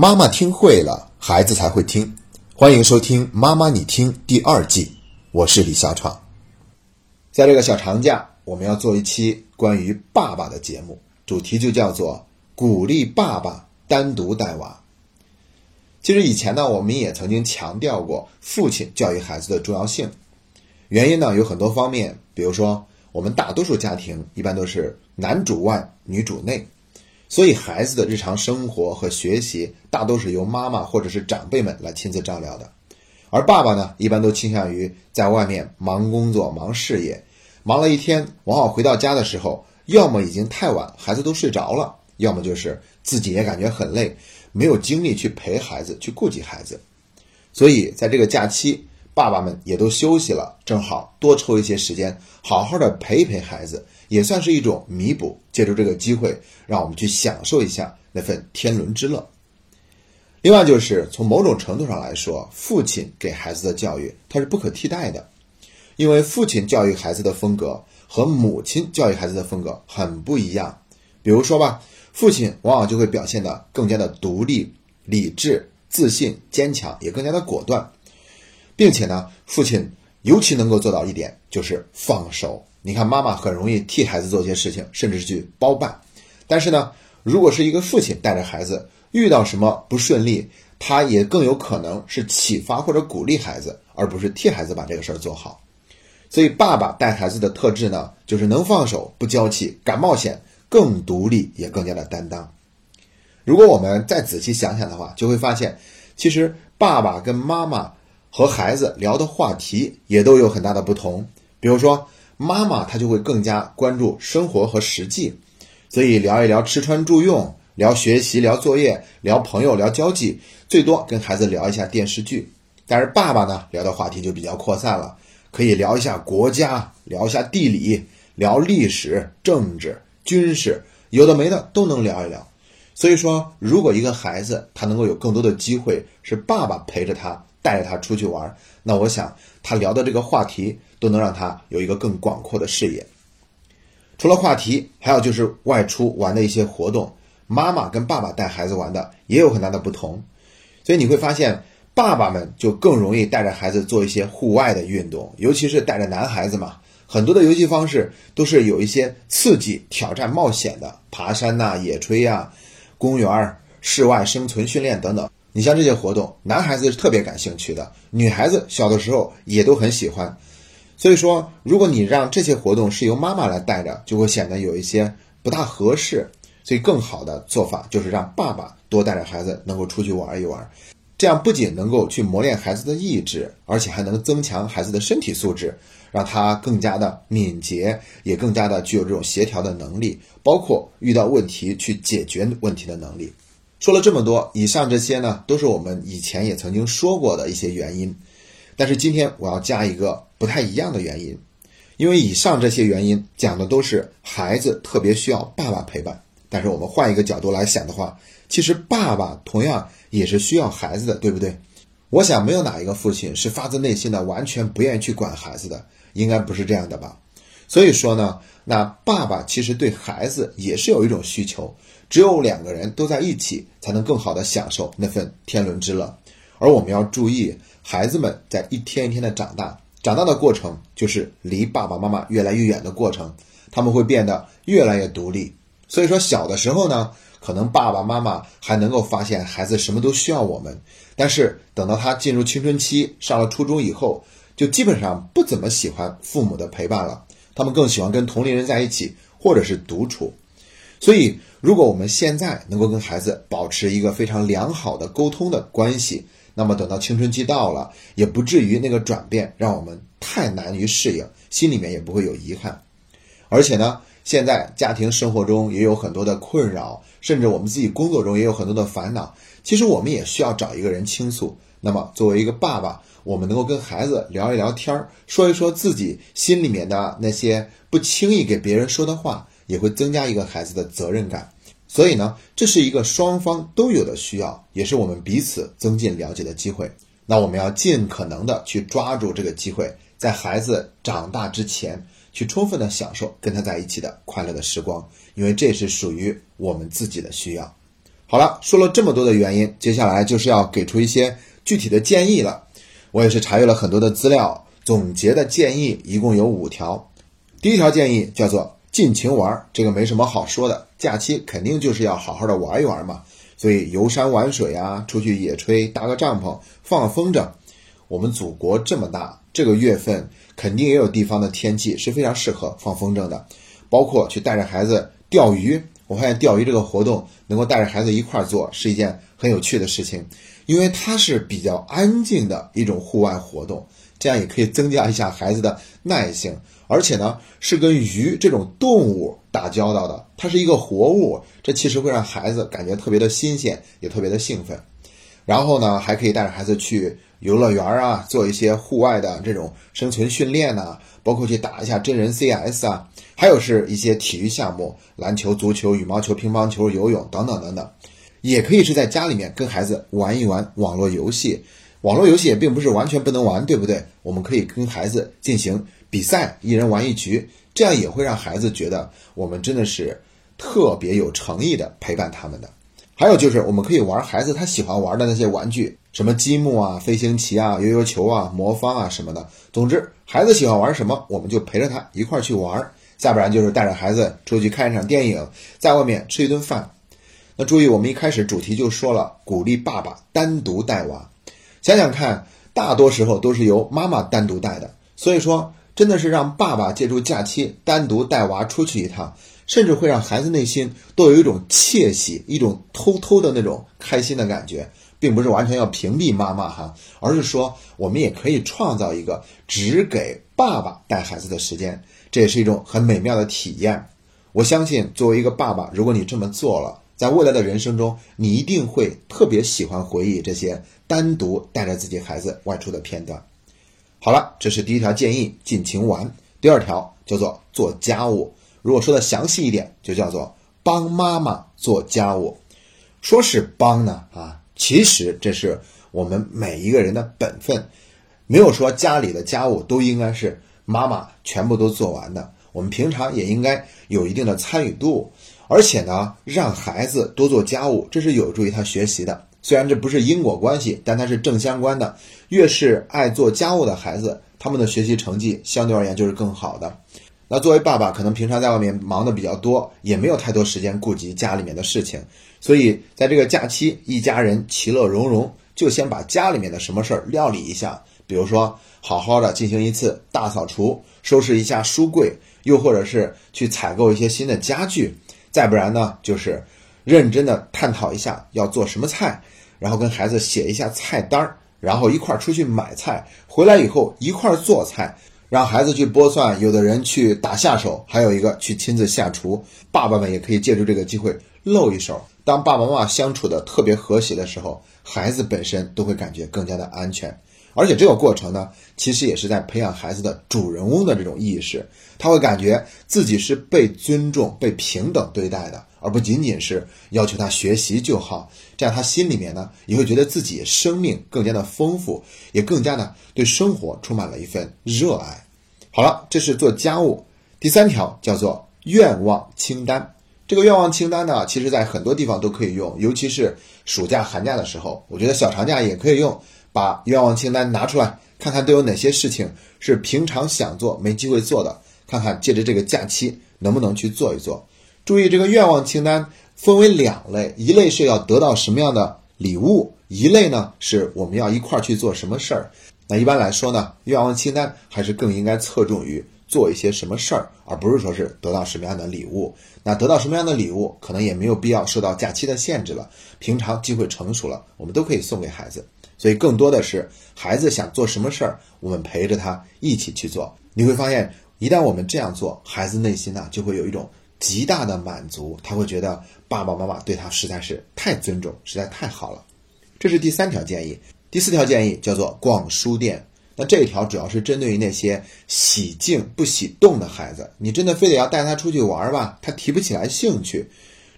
妈妈听会了，孩子才会听。欢迎收听《妈妈你听》第二季，我是李小闯。在这个小长假，我们要做一期关于爸爸的节目，主题就叫做鼓励爸爸单独带娃。其实以前呢，我们也曾经强调过父亲教育孩子的重要性。原因呢有很多方面，比如说我们大多数家庭一般都是男主外女主内。所以，孩子的日常生活和学习大都是由妈妈或者是长辈们来亲自照料的，而爸爸呢，一般都倾向于在外面忙工作、忙事业，忙了一天，往往回到家的时候，要么已经太晚，孩子都睡着了，要么就是自己也感觉很累，没有精力去陪孩子、去顾及孩子。所以，在这个假期，爸爸们也都休息了，正好多抽一些时间，好好的陪一陪孩子。也算是一种弥补，借助这个机会，让我们去享受一下那份天伦之乐。另外，就是从某种程度上来说，父亲给孩子的教育，它是不可替代的，因为父亲教育孩子的风格和母亲教育孩子的风格很不一样。比如说吧，父亲往往就会表现得更加的独立、理智、自信、坚强，也更加的果断，并且呢，父亲尤其能够做到一点，就是放手。你看，妈妈很容易替孩子做些事情，甚至是去包办。但是呢，如果是一个父亲带着孩子遇到什么不顺利，他也更有可能是启发或者鼓励孩子，而不是替孩子把这个事儿做好。所以，爸爸带孩子的特质呢，就是能放手、不娇气、敢冒险、更独立，也更加的担当。如果我们再仔细想想的话，就会发现，其实爸爸跟妈妈和孩子聊的话题也都有很大的不同。比如说，妈妈她就会更加关注生活和实际，所以聊一聊吃穿住用，聊学习，聊作业，聊朋友，聊交际，最多跟孩子聊一下电视剧。但是爸爸呢，聊的话题就比较扩散了，可以聊一下国家，聊一下地理，聊历史、政治、军事，有的没的都能聊一聊。所以说，如果一个孩子他能够有更多的机会是爸爸陪着他，带着他出去玩，那我想他聊的这个话题。都能让他有一个更广阔的视野。除了话题，还有就是外出玩的一些活动，妈妈跟爸爸带孩子玩的也有很大的不同。所以你会发现，爸爸们就更容易带着孩子做一些户外的运动，尤其是带着男孩子嘛，很多的游戏方式都是有一些刺激、挑战、冒险的，爬山呐、野炊呀、公园、室外生存训练等等。你像这些活动，男孩子是特别感兴趣的，女孩子小的时候也都很喜欢。所以说，如果你让这些活动是由妈妈来带着，就会显得有一些不大合适。所以，更好的做法就是让爸爸多带着孩子能够出去玩一玩，这样不仅能够去磨练孩子的意志，而且还能增强孩子的身体素质，让他更加的敏捷，也更加的具有这种协调的能力，包括遇到问题去解决问题的能力。说了这么多，以上这些呢，都是我们以前也曾经说过的一些原因。但是今天我要加一个不太一样的原因，因为以上这些原因讲的都是孩子特别需要爸爸陪伴。但是我们换一个角度来想的话，其实爸爸同样也是需要孩子的，对不对？我想没有哪一个父亲是发自内心的完全不愿意去管孩子的，应该不是这样的吧？所以说呢，那爸爸其实对孩子也是有一种需求，只有两个人都在一起，才能更好的享受那份天伦之乐。而我们要注意，孩子们在一天一天的长大，长大的过程就是离爸爸妈妈越来越远的过程，他们会变得越来越独立。所以说，小的时候呢，可能爸爸妈妈还能够发现孩子什么都需要我们，但是等到他进入青春期，上了初中以后，就基本上不怎么喜欢父母的陪伴了，他们更喜欢跟同龄人在一起，或者是独处。所以，如果我们现在能够跟孩子保持一个非常良好的沟通的关系，那么等到青春期到了，也不至于那个转变让我们太难于适应，心里面也不会有遗憾。而且呢，现在家庭生活中也有很多的困扰，甚至我们自己工作中也有很多的烦恼。其实我们也需要找一个人倾诉。那么作为一个爸爸，我们能够跟孩子聊一聊天儿，说一说自己心里面的那些不轻易给别人说的话，也会增加一个孩子的责任感。所以呢，这是一个双方都有的需要，也是我们彼此增进了解的机会。那我们要尽可能的去抓住这个机会，在孩子长大之前，去充分的享受跟他在一起的快乐的时光，因为这是属于我们自己的需要。好了，说了这么多的原因，接下来就是要给出一些具体的建议了。我也是查阅了很多的资料，总结的建议一共有五条。第一条建议叫做尽情玩，这个没什么好说的，假期肯定就是要好好的玩一玩嘛。所以游山玩水啊，出去野炊，搭个帐篷，放风筝。我们祖国这么大，这个月份肯定也有地方的天气是非常适合放风筝的，包括去带着孩子钓鱼。我发现钓鱼这个活动能够带着孩子一块儿做是一件很有趣的事情，因为它是比较安静的一种户外活动，这样也可以增加一下孩子的耐性，而且呢是跟鱼这种动物打交道的，它是一个活物，这其实会让孩子感觉特别的新鲜，也特别的兴奋。然后呢，还可以带着孩子去游乐园啊，做一些户外的这种生存训练呐，包括去打一下真人 CS 啊。还有是一些体育项目，篮球、足球、羽毛球、乒乓球、游泳等等等等，也可以是在家里面跟孩子玩一玩网络游戏。网络游戏也并不是完全不能玩，对不对？我们可以跟孩子进行比赛，一人玩一局，这样也会让孩子觉得我们真的是特别有诚意的陪伴他们的。还有就是，我们可以玩孩子他喜欢玩的那些玩具，什么积木啊、飞行棋啊、悠悠球啊、魔方啊什么的。总之，孩子喜欢玩什么，我们就陪着他一块儿去玩。再不然就是带着孩子出去看一场电影，在外面吃一顿饭。那注意，我们一开始主题就说了，鼓励爸爸单独带娃。想想看，大多时候都是由妈妈单独带的，所以说真的是让爸爸借助假期单独带娃出去一趟，甚至会让孩子内心都有一种窃喜、一种偷偷的那种开心的感觉，并不是完全要屏蔽妈妈哈，而是说我们也可以创造一个只给爸爸带孩子的时间。这也是一种很美妙的体验。我相信，作为一个爸爸，如果你这么做了，在未来的人生中，你一定会特别喜欢回忆这些单独带着自己孩子外出的片段。好了，这是第一条建议，尽情玩。第二条叫做做家务。如果说的详细一点，就叫做帮妈妈做家务。说是帮呢，啊，其实这是我们每一个人的本分。没有说家里的家务都应该是。妈妈全部都做完的，我们平常也应该有一定的参与度，而且呢，让孩子多做家务，这是有助于他学习的。虽然这不是因果关系，但它是正相关的。越是爱做家务的孩子，他们的学习成绩相对而言就是更好的。那作为爸爸，可能平常在外面忙的比较多，也没有太多时间顾及家里面的事情，所以在这个假期，一家人其乐融融，就先把家里面的什么事儿料理一下。比如说，好好的进行一次大扫除，收拾一下书柜，又或者是去采购一些新的家具，再不然呢，就是认真的探讨一下要做什么菜，然后跟孩子写一下菜单儿，然后一块儿出去买菜，回来以后一块儿做菜，让孩子去剥蒜，有的人去打下手，还有一个去亲自下厨。爸爸们也可以借助这个机会露一手。当爸爸妈妈相处的特别和谐的时候，孩子本身都会感觉更加的安全。而且这个过程呢，其实也是在培养孩子的主人翁的这种意识，他会感觉自己是被尊重、被平等对待的，而不仅仅是要求他学习就好。这样他心里面呢，也会觉得自己生命更加的丰富，也更加的对生活充满了一份热爱。好了，这是做家务。第三条叫做愿望清单。这个愿望清单呢，其实在很多地方都可以用，尤其是暑假、寒假的时候，我觉得小长假也可以用。把愿望清单拿出来，看看都有哪些事情是平常想做没机会做的，看看借着这个假期能不能去做一做。注意，这个愿望清单分为两类，一类是要得到什么样的礼物，一类呢是我们要一块儿去做什么事儿。那一般来说呢，愿望清单还是更应该侧重于做一些什么事儿，而不是说是得到什么样的礼物。那得到什么样的礼物，可能也没有必要受到假期的限制了。平常机会成熟了，我们都可以送给孩子。所以，更多的是孩子想做什么事儿，我们陪着他一起去做。你会发现，一旦我们这样做，孩子内心呢就会有一种极大的满足，他会觉得爸爸妈妈对他实在是太尊重，实在太好了。这是第三条建议。第四条建议叫做逛书店。那这一条主要是针对于那些喜静不喜动的孩子，你真的非得要带他出去玩吧，他提不起来兴趣。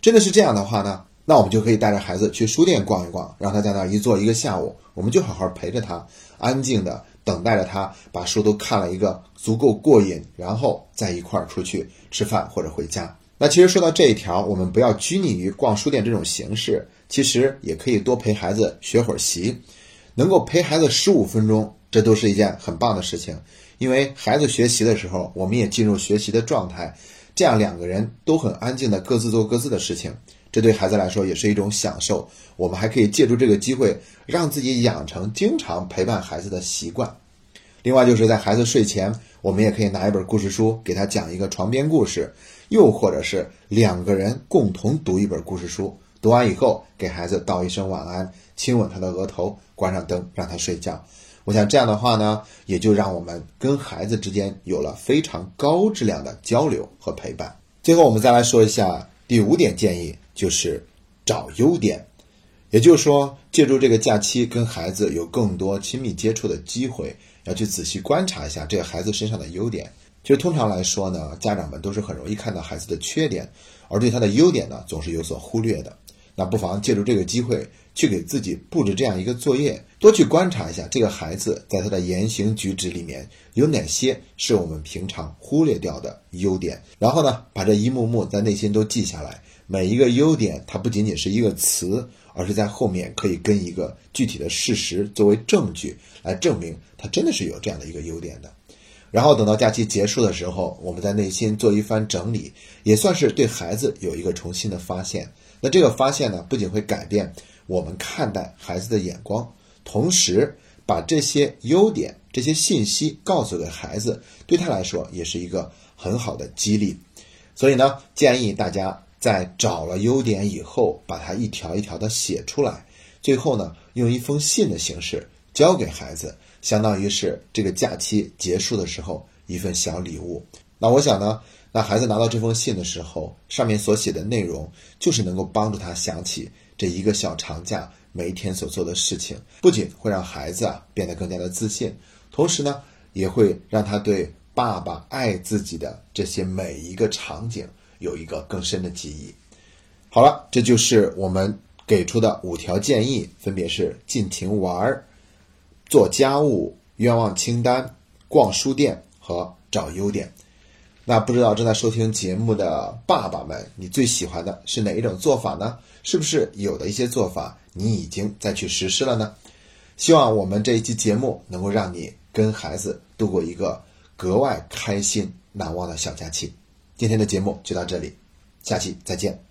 真的是这样的话呢？那我们就可以带着孩子去书店逛一逛，让他在那儿一坐一个下午，我们就好好陪着他，安静的等待着他把书都看了一个足够过瘾，然后再一块儿出去吃饭或者回家。那其实说到这一条，我们不要拘泥于逛书店这种形式，其实也可以多陪孩子学会儿习，能够陪孩子十五分钟，这都是一件很棒的事情。因为孩子学习的时候，我们也进入学习的状态，这样两个人都很安静的各自做各自的事情，这对孩子来说也是一种享受。我们还可以借助这个机会，让自己养成经常陪伴孩子的习惯。另外，就是在孩子睡前，我们也可以拿一本故事书给他讲一个床边故事，又或者是两个人共同读一本故事书。读完以后，给孩子道一声晚安，亲吻他的额头，关上灯，让他睡觉。我想这样的话呢，也就让我们跟孩子之间有了非常高质量的交流和陪伴。最后，我们再来说一下第五点建议，就是找优点。也就是说，借助这个假期跟孩子有更多亲密接触的机会，要去仔细观察一下这个孩子身上的优点。其实通常来说呢，家长们都是很容易看到孩子的缺点，而对他的优点呢，总是有所忽略的。那不妨借助这个机会，去给自己布置这样一个作业，多去观察一下这个孩子在他的言行举止里面有哪些是我们平常忽略掉的优点，然后呢，把这一幕幕在内心都记下来。每一个优点，它不仅仅是一个词，而是在后面可以跟一个具体的事实作为证据来证明它真的是有这样的一个优点的。然后等到假期结束的时候，我们在内心做一番整理，也算是对孩子有一个重新的发现。那这个发现呢，不仅会改变我们看待孩子的眼光，同时把这些优点、这些信息告诉给孩子，对他来说也是一个很好的激励。所以呢，建议大家在找了优点以后，把它一条一条的写出来，最后呢，用一封信的形式交给孩子，相当于是这个假期结束的时候一份小礼物。那我想呢。那孩子拿到这封信的时候，上面所写的内容就是能够帮助他想起这一个小长假每一天所做的事情，不仅会让孩子啊变得更加的自信，同时呢，也会让他对爸爸爱自己的这些每一个场景有一个更深的记忆。好了，这就是我们给出的五条建议，分别是尽情玩儿、做家务、愿望清单、逛书店和找优点。那不知道正在收听节目的爸爸们，你最喜欢的是哪一种做法呢？是不是有的一些做法你已经在去实施了呢？希望我们这一期节目能够让你跟孩子度过一个格外开心难忘的小假期。今天的节目就到这里，下期再见。